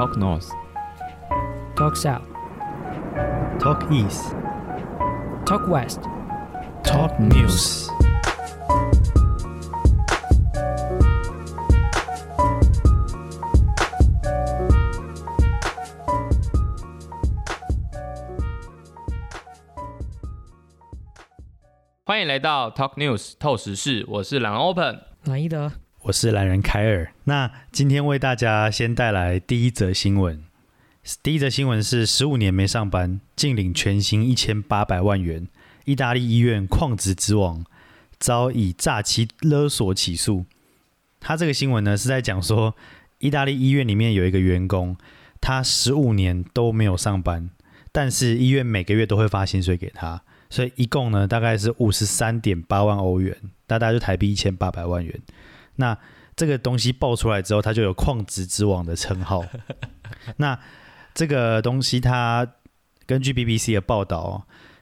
Talk North, Talk South, Talk East, Talk West。Talk News。欢迎来到 Talk News 透时事，我是蓝 Open。蓝一德，我是懒人凯尔。那今天为大家先带来第一则新闻。第一则新闻是十五年没上班，净领全薪一千八百万元。意大利医院旷职之王遭以诈欺勒索起诉。他这个新闻呢是在讲说，意大利医院里面有一个员工，他十五年都没有上班，但是医院每个月都会发薪水给他，所以一共呢大概是五十三点八万欧元，大概就台币一千八百万元。那这个东西爆出来之后，他就有矿职之王的称号。那这个东西，它根据 BBC 的报道哦，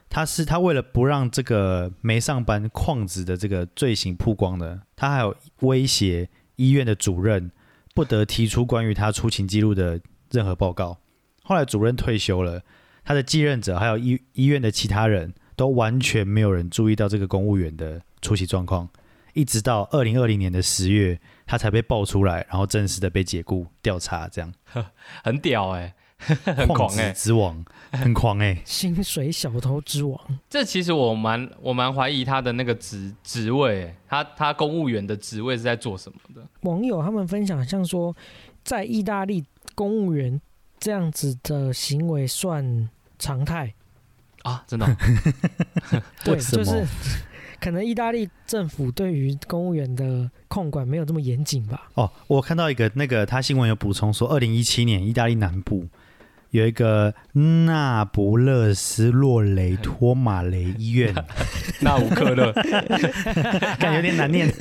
他是他为了不让这个没上班矿职的这个罪行曝光呢，他还有威胁医院的主任不得提出关于他出勤记录的任何报告。后来主任退休了，他的继任者还有医医院的其他人都完全没有人注意到这个公务员的出席状况。一直到二零二零年的十月，他才被爆出来，然后正式的被解雇调查，这样 很屌哎、很狂哎、之王，很狂哎、薪水小偷之王。这其实我蛮我蛮怀疑他的那个职职位、欸，他他公务员的职位是在做什么的？网友他们分享，像说在意大利公务员这样子的行为算常态，啊，真的哦、对，就是可能意大利政府对于公务员的控管没有这么严谨吧。哦，我看到一个那个他新闻有补充说，二零一七年意大利南部有一个那不勒斯洛雷托马雷医院，那吾克勒 感觉有点难念，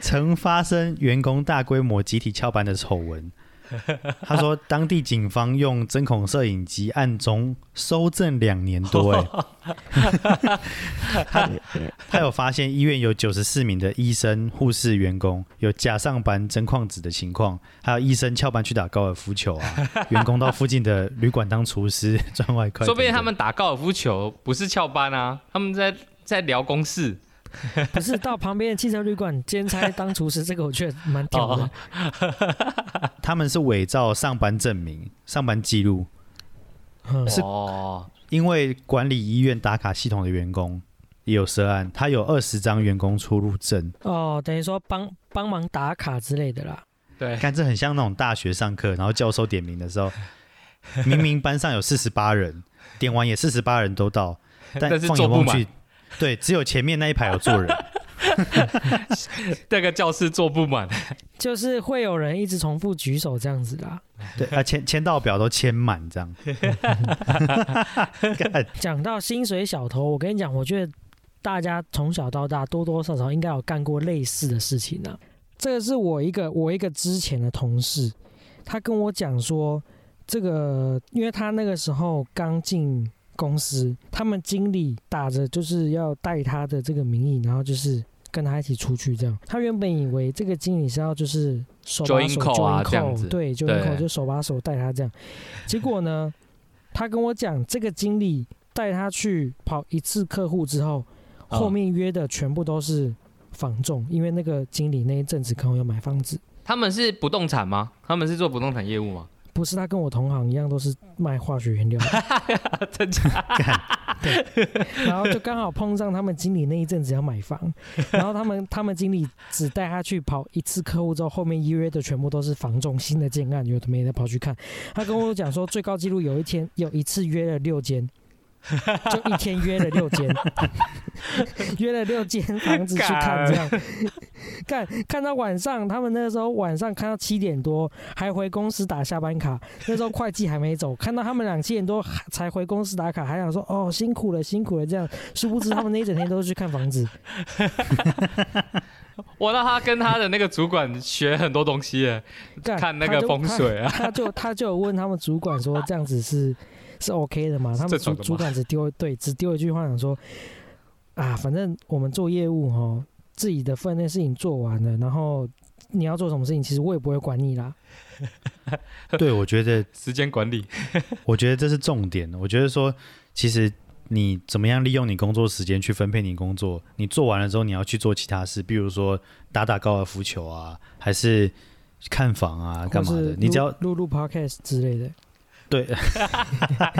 曾发生员工大规模集体翘班的丑闻。他说，当地警方用针孔摄影机暗中搜证两年多，哎，他他有发现医院有九十四名的医生、护士员工有假上班、真旷职的情况，还有医生翘班去打高尔夫球啊，员工到附近的旅馆当厨师赚外快说不定他们打高尔夫球不是翘班啊，他们在在聊公事。不是到旁边的汽车旅馆兼差当厨师，这个我觉得蛮屌的。哦。他们是伪造上班证明、上班记录，嗯。是哦，因为管理医院打卡系统的员工也有涉案，他有二十张员工出入证，哦，等于说帮帮忙打卡之类的啦。对，看这很像那种大学上课，然后教授点名的时候，明明班上有四十八人，点完也四十八人都到，但放眼望去，对，只有前面那一排有坐人，那个教室坐不满。就是会有人一直重复举手这样子啦。对啊，签签到表都签满这样，讲到薪水小偷，我跟你讲，我觉得大家从小到大多多少少应该有干过类似的事情啊。这个是我一个我一个之前的同事，他跟我讲说，这个因为他那个时候刚进公司，他们经理打着就是要带他的这个名义，然后就是跟他一起出去这样。他原本以为这个经理是要就是手把手啊这样 call，子。对，join 对。call 就手把手带他这样。结果呢，他跟我讲，这个经理带他去跑一次客户之后，嗯后面约的全部都是房仲，因为那个经理那一阵子可能要买房子。他们是不动产吗？他们是做不动产业务吗？不是他跟我同行一样，都是卖化学原料的，真假？然后就刚好碰上他们经理那一阵子要买房，然后他们他们经理只带他去跑一次客户之后，后面约的全部都是房仲新的建案，有的没的跑去看。他跟我讲说，最高纪录有一天有一次约了六间，就一天约了六间，约了六间房子去看，这样。看看到晚上，他们那个时候晚上看到七点多，还回公司打下班卡，那时候会计还没走，看到他们俩七点多还才回公司打卡，还想说哦辛苦了辛苦了这样，殊不知他们那一整天都是去看房子，我让他跟他的那个主管学很多东西耶，看那个风水啊。他就他就有问他们主管说这样子是是 OK 的嘛？他们主主管只丢对只丢一句话，想说啊，反正我们做业务哦，自己的分内事情做完了，然后你要做什么事情，其实我也不会管你啦。对，我觉得 时间管理，我觉得这是重点。我觉得说，其实你怎么样利用你工作时间去分配你工作，你做完了之后，你要去做其他事，比如说打打高尔夫球啊，还是看房啊，干嘛？的你只要录录录 podcast 之类的，对，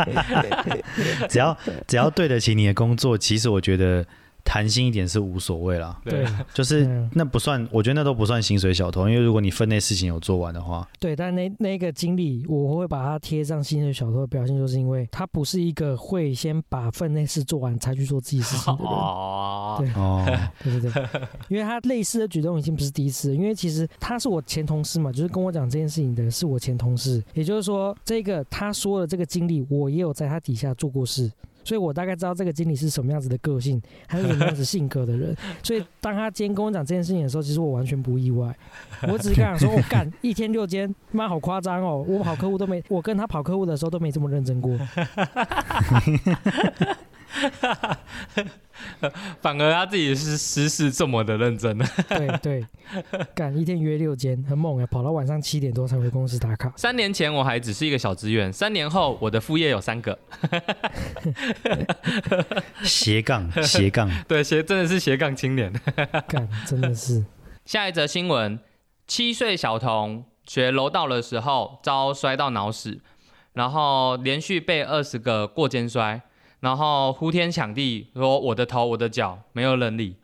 只要只要对得起你的工作，其实我觉得弹性一点是无所谓啦。对。就是嗯。那不算，我觉得那都不算薪水小偷，因为如果你分内事情有做完的话，对，但那那个经历，我会把它贴上薪水小偷的标签，就是因为他不是一个会先把分内事做完才去做自己事情的人。哦，对。哦，对 对对，因为他类似的举动已经不是第一次了，因为其实他是我前同事嘛，就是跟我讲这件事情的是我前同事，也就是说，这个他说的这个经历，我也有在他底下做过事。所以我大概知道这个经理是什么样子的个性，还是什么样子性格的人。所以当他今天跟我讲这件事情的时候，其实我完全不意外。我只是跟他讲说，我、干一天六间，妈好夸张哦！我跑客户都没，我跟他跑客户的时候都没这么认真过。反而他自己是私事这么的认真。对对，干一天约六间，很猛啊，跑到晚上七点多才回公司打卡。三年前我还只是一个小职员，三年后我的副业有三个。斜杠 斜杠，对，斜真的是斜杠青年。干真的是。下一则新闻：七岁小童学柔道的时候遭摔到脑死，然后连续被二十个过肩摔，然后呼天抢地说我的头我的脚没有人理。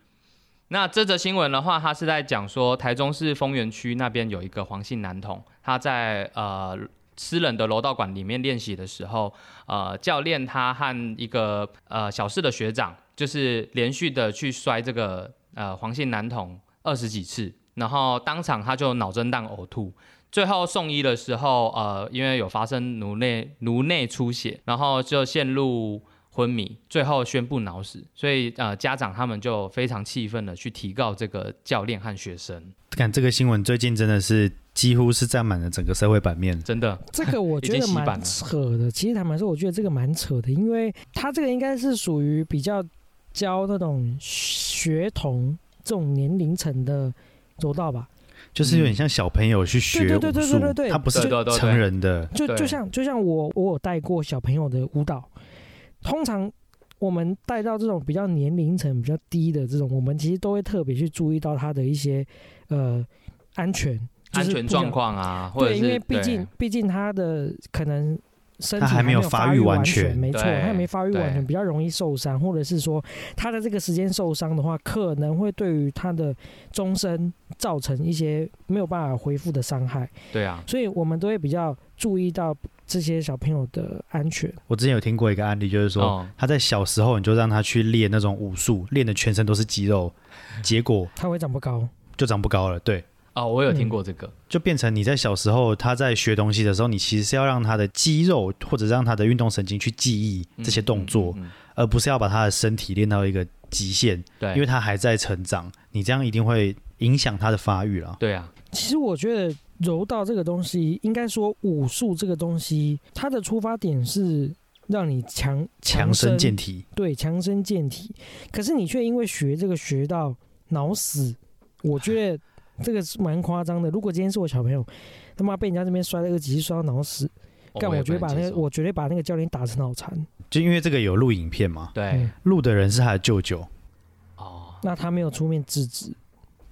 那这则新闻的话，它是在讲说台中市丰原区那边有一个黄姓男童，他在呃私人的柔道馆里面练习的时候，呃教练他和一个呃小四的学长，就是连续的去摔这个呃黄姓男童二十几次，然后当场他就脑震荡呕吐。最后送医的时候，呃，因为有发生颅内颅内出血，然后就陷入昏迷，最后宣布脑死。所以呃，家长他们就非常气愤的去提告这个教练和学生，看这个新闻最近真的是几乎是占满了整个社会版面。真的这个我觉得蛮扯的。其实坦白说，我觉得这个蛮扯的，因为他这个应该是属于比较教那种学童这种年龄层的柔道吧。就是有点像小朋友去学对对对武术对对对，对他不是对对对成人的。对就就像就像我我有带过小朋友的舞蹈，通常我们带到这种比较年龄层比较低的这种，我们其实都会特别去注意到他的一些呃安全、就安全状况啊，或者对，因为毕竟毕竟他的可能身体还没有发发育完完全。没错，他还没发育完全，比较容易受伤，或者是说他的这个时间受伤的话，可能会对于他的终身造成一些没有办法恢复的伤害，对啊，所以我们都会比较注意到这些小朋友的安全。我之前有听过一个案例，就是说、哦他在小时候你就让他去练那种武术，练的全身都是肌肉，结果他会长不高，就长不高了。对，哦，我有听过这个，就变成你在小时候他在学东西的时候，你其实是要让他的肌肉或者让他的运动神经去记忆这些动作，嗯嗯嗯嗯而不是要把他的身体练到一个极限，对，因为他还在成长，你这样一定会影响他的发育了。对啊，其实我觉得柔道这个东西，应该说武术这个东西，它的出发点是让你强强身身健体，对，强身健体。可是你却因为学这个学到脑死，我觉得这个是蛮夸张的。如果今天是我小朋友，他妈被人家这边摔了个几次摔到脑死，干、哦我绝对把那个我绝对把那个教练打成脑残。就因为这个有录影片嘛，对嗯，录的人是他的舅舅。哦，那他没有出面制止。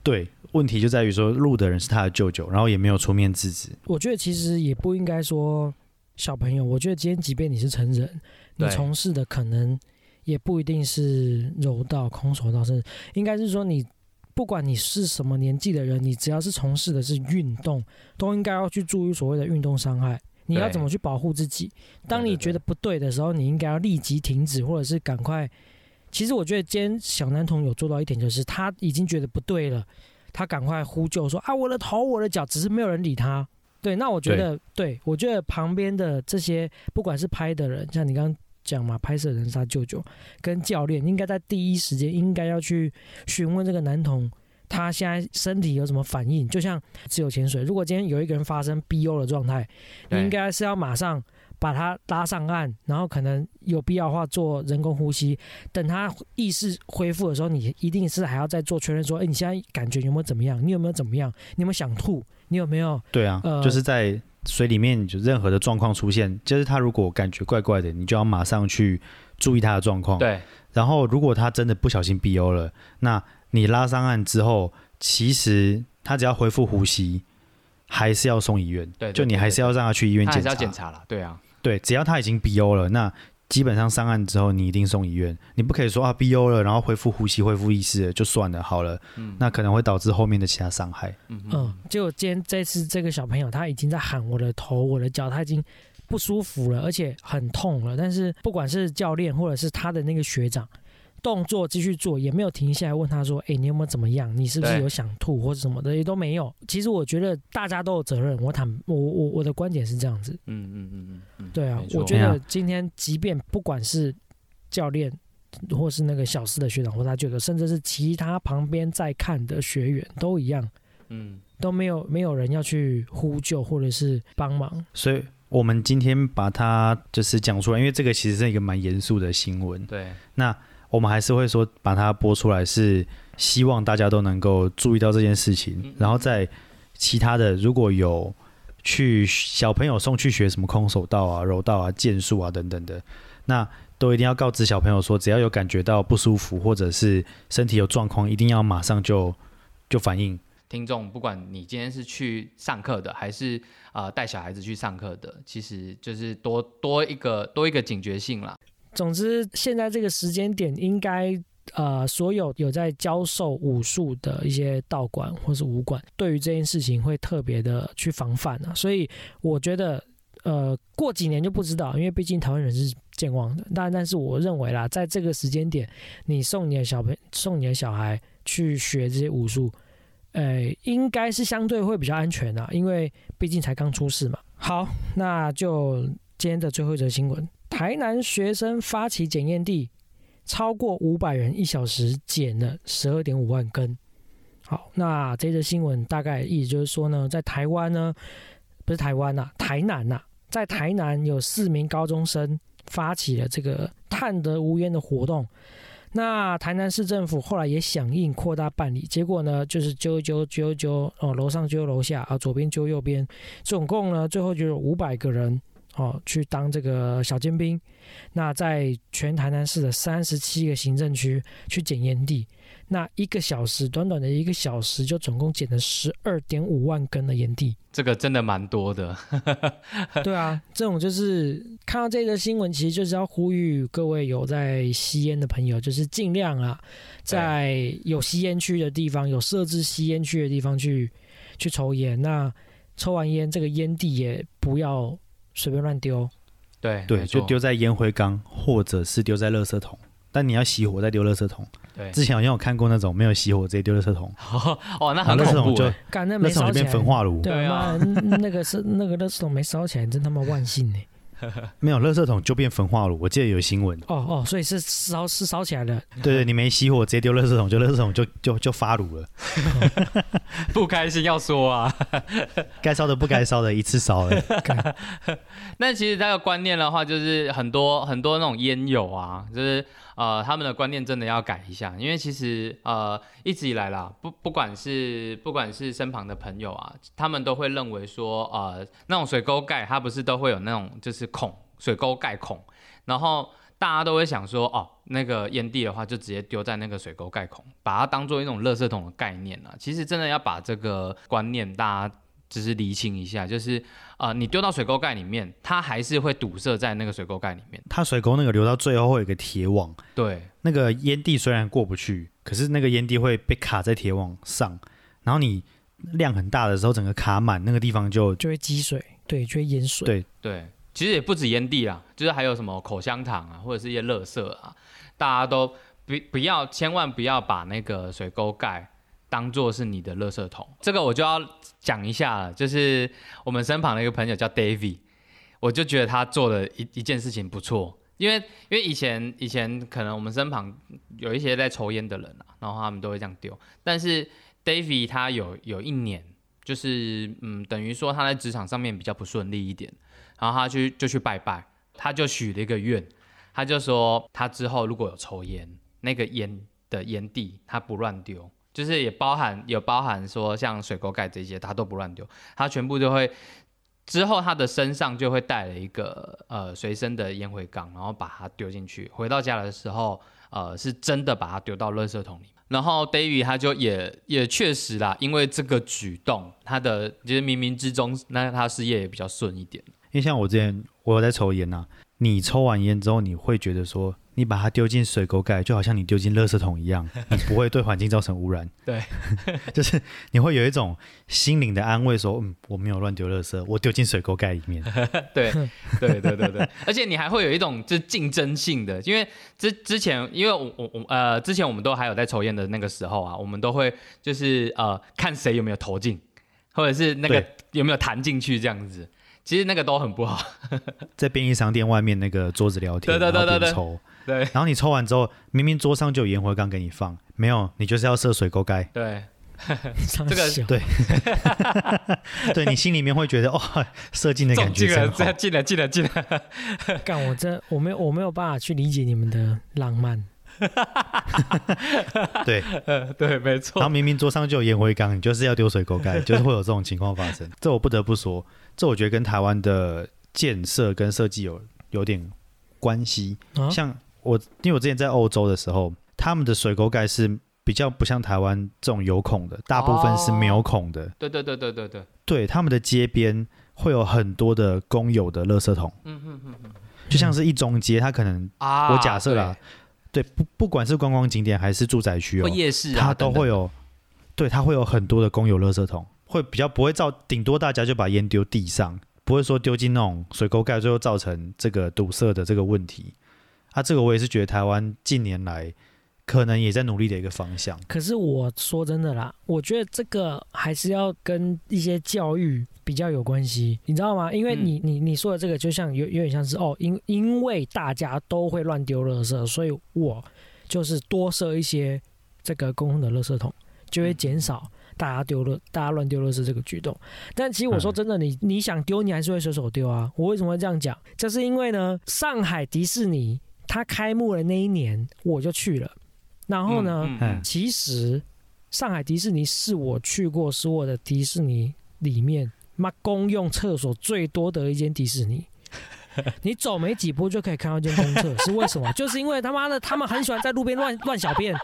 对，问题就在于说录的人是他的舅舅，然后也没有出面制止。我觉得其实也不应该说小朋友，我觉得今天即便你是成人，你从事的可能也不一定是柔道、空手道，甚至应该是说你不管你是什么年纪的人，你只要是从事的是运动，都应该要去注意所谓的运动伤害。你要怎么去保护自己？当你觉得不对的时候，你应该要立即停止，或者是赶快。其实我觉得今天小男童有做到一点，就是他已经觉得不对了，他赶快呼救说啊我的头我的脚，只是没有人理他。对，那我觉得，对我觉得旁边的这些不管是拍的人，像你刚刚讲嘛，拍摄人是他舅舅跟教练，应该在第一时间应该要去询问这个男童。他现在身体有什么反应？就像自由潜水，如果今天有一个人发生 BO 的状态，你应该是要马上把他拉上岸，然后可能有必要的话做人工呼吸。等他意识恢复的时候，你一定是还要再做确认，说，哎，你现在感觉有没有怎么样？你有没有怎么样？你有没有想吐？你有没有？对啊，呃就是在水里面就任何的状况出现，就是他如果感觉怪怪的，你就要马上去注意他的状况。对，然后如果他真的不小心 BO 了，那你拉上岸之后，其实他只要恢复呼吸，还是要送医院。对对就你还是要让他去医院检查。还是要检查了，对啊，对，只要他已经 BO 了，那基本上上岸之后，你一定送医院。你不可以说啊 BO 了，然后恢复呼吸、恢复意识了就算了，好了，嗯那可能会导致后面的其他伤害。嗯，，结果今天这次这个小朋友他已经在喊我的头、我的脚，他已经不舒服了，而且很痛了。但是不管是教练或者是他的那个学长，动作继续做，也没有停下来问他说：“哎、你有没有怎么样？你是不是有想吐或者什么的？”也都没有。其实我觉得大家都有责任。我坦我我我的观点是这样子。嗯嗯嗯嗯嗯，对啊我觉得今天即便不管是教练，或是那个小四的学长，或他舅舅，甚至是其他旁边在看的学员，都一样，嗯都没有没有人要去呼救或者是帮忙。所以我们今天把它就是讲出来，因为这个其实是一个蛮严肃的新闻。对，那我们还是会说把它播出来，是希望大家都能够注意到这件事情嗯，然后在其他的如果有去小朋友送去学什么空手道啊、柔道啊、剑术啊等等的，那都一定要告知小朋友说，只要有感觉到不舒服或者是身体有状况，一定要马上就就反应。听众，不管你今天是去上课的，还是啊带小孩子去上课的，其实就是多多一个多一个警觉性啦。总之，现在这个时间点，应该呃，所有有在教授武术的一些道馆或是武馆，对于这件事情会特别的去防范啊。所以我觉得，呃，过几年就不知道，因为毕竟台湾人是健忘的。但但是我认为啦，在这个时间点，你送你的小朋送你的小孩去学这些武术，呃，应该是相对会比较安全啊，因为毕竟才刚出事嘛。好，那就今天的最后一则新闻：台南学生发起检验地，超过五百人一小时检了十二点五万根。好，那这则新闻大概意思就是说呢，在台湾呢，不是台湾呐、台南呐、在台南有四名高中生发起了这个探得无烟的活动。那台南市政府后来也响应扩大办理，结果呢就是揪揪揪揪哦，楼上揪楼下啊，左边揪右边，总共呢最后就有五百个人哦去当这个小尖兵。那在全台南市的三十七个行政区去捡烟蒂，那一个小时短短的一个小时就总共捡了十二点五万根的烟蒂。这个真的蛮多的。对啊，这种就是看到这个新闻，其实就是要呼吁各位有在吸烟的朋友，就是尽量啊，在有吸烟区的地方，有设置吸烟区的地方去去抽烟。那抽完烟，这个烟蒂也不要随便乱丢。对对，就丢在烟灰缸或者是丢在垃圾桶。但你要熄火再丢垃圾桶。对。之前好像有看过那种没有熄火直接丢垃圾桶，哦，那很恐怖垃圾桶就欸。干那垃圾桶就变没烧起来，焚化炉。对对啊那个是那个垃圾桶没烧起来，真他妈万幸呢。没有垃圾桶就变焚化炉，我记得有新闻。哦哦，所以是烧是烧起来的。对对，你没熄火直接丢垃圾桶，就垃圾桶就就就发炉了。不开心要说啊。该烧的不该烧的一次烧了。那其实这个观念的话，就是很多很多那种烟友啊，就是呃他们的观念真的要改一下，因为其实呃一直以来啦，不不管是不管是身旁的朋友啊，他们都会认为说呃那种水沟盖它不是都会有那种就是孔水沟盖孔，然后大家都会想说哦那个烟蒂的话就直接丢在那个水沟盖孔，把它当做一种垃圾桶的概念啊，其实真的要把这个观念大家。只是厘清一下，就是呃，你丢到水沟盖里面，它还是会堵塞在那个水沟盖里面。它水沟那个流到最后会有一个铁网，对那个烟蒂虽然过不去，可是那个烟蒂会被卡在铁网上，然后你量很大的时候，整个卡满那个地方就就会积水，对，就会淹水。对对，其实也不止烟蒂啦，就是还有什么口香糖啊，或者是一些垃圾啊，大家都不不要，千万不要把那个水沟盖当做是你的垃圾桶。这个我就要讲一下了，就是我们身旁的一个朋友叫 David，我就觉得他做的一一件事情不错。因为因为以前以前可能我们身旁有一些在抽烟的人啊，然后他们都会这样丢，但是 David 他有有一年就是嗯，等于说他在职场上面比较不顺利一点，然后他去就去拜拜，他就许了一个愿，他就说他之后如果有抽烟，那个烟的烟蒂他不乱丢，就是也包含有包含说像水沟盖这些他都不乱丢，他全部就会之后他的身上就会带了一个呃随身的烟灰缸，然后把它丢进去，回到家的时候呃是真的把它丢到垃圾桶里。然后 David 他就也也确实啦，因为这个举动，他的就是冥冥之中，那他事业也比较顺一点。因为像我之前我有在抽烟呐、你抽完烟之后，你会觉得说，你把它丢进水沟盖，就好像你丢进垃圾桶一样，你不会对环境造成污染。对，就是你会有一种心灵的安慰，说，嗯，我没有乱丢垃圾，我丢进水沟盖里面。对对对对对，而且你还会有一种就是竞争性的，因为之之前，因为我我我呃，之前我们都还有在抽烟的那个时候啊，我们都会就是呃看谁有没有投进，或者是那个有没有弹进去这样子，其实那个都很不好。在便利商店外面那个桌子聊天，对对对对对然后边抽，对然后你抽完之后，明明桌上就有烟灰缸给你放，没有，你就是要设水沟盖。对，这个 对对你心里面会觉得，哦，射进的感觉真好。进了，进了，进了。干我这我没有我没有办法去理解你们的浪漫。对，呃，对，没错然后。明明桌上就有烟灰缸，你就是要丢水沟盖，就是会有这种情况发生。这我不得不说，这我觉得跟台湾的建设跟设计有有点关系。啊像我，因为我之前在欧洲的时候，他们的水沟盖是比较不像台湾这种有孔的，大部分是没有孔的。对对对对对对，对，他们的街边会有很多的公有的垃圾桶，嗯就像是一中街，它可能啊，我假设啦，对不不管是观光景点还是住宅区，哦，夜市啊，它都等等会有，对，它会有很多的公有垃圾桶，会比较不会造，顶多大家就把烟丢地上，不会说丢进那种水沟盖，最后造成这个堵塞的这个问题。啊，这个我也是觉得台湾近年来可能也在努力的一个方向。可是我说真的啦，我觉得这个还是要跟一些教育比较有关系，你知道吗？因为你、你你说的这个就像有有点像是哦，因因为大家都会乱丢垃圾，所以我就是多设一些这个公共的垃圾桶，就会减少大家丢了大家乱丢垃圾这个举动。但其实我说真的，你你想丢，你还是会随手丢啊。我为什么会这样讲？就是因为呢，上海迪士尼它开幕的那一年我就去了，然后呢。嗯嗯嗯其实上海迪士尼是我去过所有的迪士尼里面，妈公用厕所最多的一间迪士尼。你走没几步就可以看到一间公厕，是为什么？就是因为他妈的他们很喜欢在路边乱乱小便。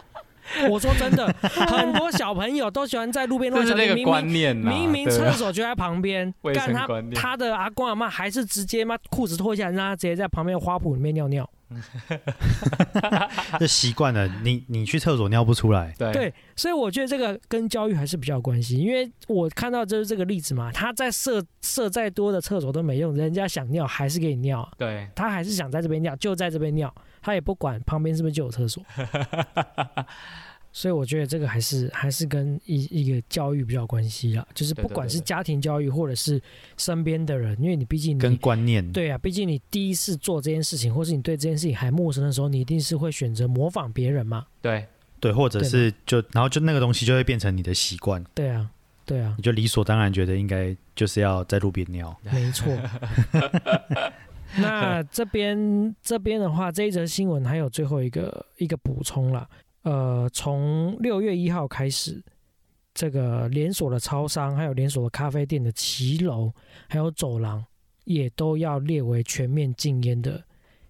我说真的，很多小朋友都喜欢在路边乱小便，明个观明念呐，明明厕所就在旁边，卫干他他的阿公阿妈还是直接妈裤子脱下来，让他直接在旁边的花圃里面尿尿。这习惯了，你你去厕所尿不出来，对。对，所以我觉得这个跟教育还是比较有关系，因为我看到就是这个例子嘛，他在设设再多的厕所都没用，人家想尿还是给你尿，对。他还是想在这边尿，就在这边尿，他也不管旁边是不是就有厕所。所以我觉得这个还是还是跟一一个教育比较有关系啦，就是不管是家庭教育或者是身边的人，因为你毕竟跟观念对啊，毕竟你第一次做这件事情，或是你对这件事情还陌生的时候，你一定是会选择模仿别人嘛。对对，或者是就然后就那个东西就会变成你的习惯，对啊，对啊，你就理所当然觉得应该就是要在路边尿。没错。那这边这边的话，这一则新闻还有最后一个一个补充啦。呃，从六月一号开始，这个连锁的超商、还有连锁的咖啡店的骑楼还有走廊，也都要列为全面禁烟的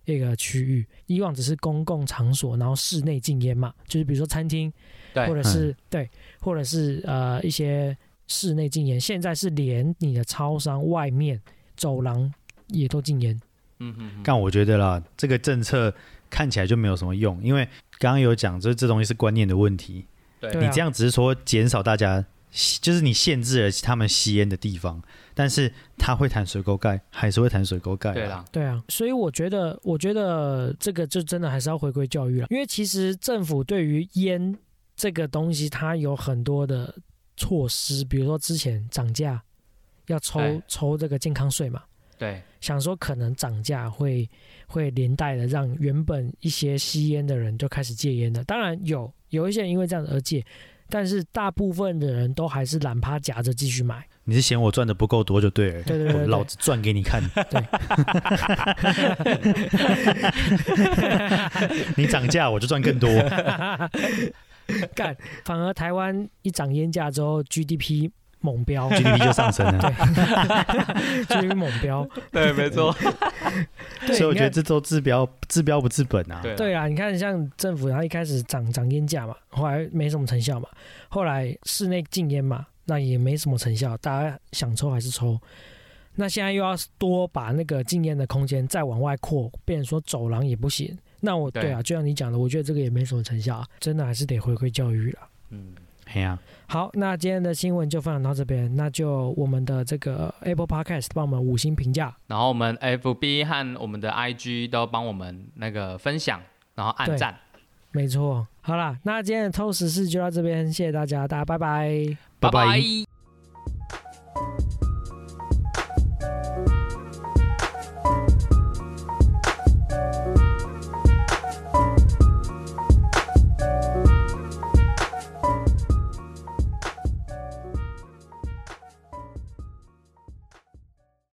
一个区域。以往只是公共场所，然后室内禁烟嘛，就是比如说餐厅，对或者是、对，或者是呃一些室内禁烟。现在是连你的超商外面走廊也都禁烟。嗯嗯嗯。但我觉得啦，这个政策看起来就没有什么用，因为刚刚有讲，就是这东西是观念的问题。对。你这样只是说减少大家吸，就是你限制了他们吸烟的地方，但是他会弹水沟盖，还是会弹水沟盖、对，啦，对啊，所以我觉得，我觉得这个就真的还是要回归教育了，因为其实政府对于烟这个东西，它有很多的措施，比如说之前涨价要抽抽这个健康税嘛，对想说可能涨价会会连带的让原本一些吸烟的人就开始戒烟了。当然有有一些人因为这样而戒，但是大部分的人都还是懒趴夹着继续买。你是嫌我赚的不够多就对了。对对对老子赚给你看。你涨价我就赚更多。干，反而台湾一涨烟价之后，GDP 猛飙 GDP 就上升了。，GDP 猛飙。对，没错，所以我觉得这都治标治标不治本啊。对对啊，你看像政府，它一开始涨涨烟价嘛，后来没什么成效嘛，后来室内禁烟嘛，那也没什么成效，大家想抽还是抽。那现在又要多把那个禁烟的空间再往外扩，变成说走廊也不行。那我对对啊，就像你讲的，我觉得这个也没什么成效啊，真的还是得回归教育了。嗯，嘿呀，好，那今天的新闻就分享到这边，那就我们的这个 Apple Podcast 帮我们五星评价，然后我们 FB 和我们的 IG 都帮我们那个分享，然后按赞，没错。好啦，那今天的偷时事就到这边，谢谢大家，大家拜。拜。拜。拜拜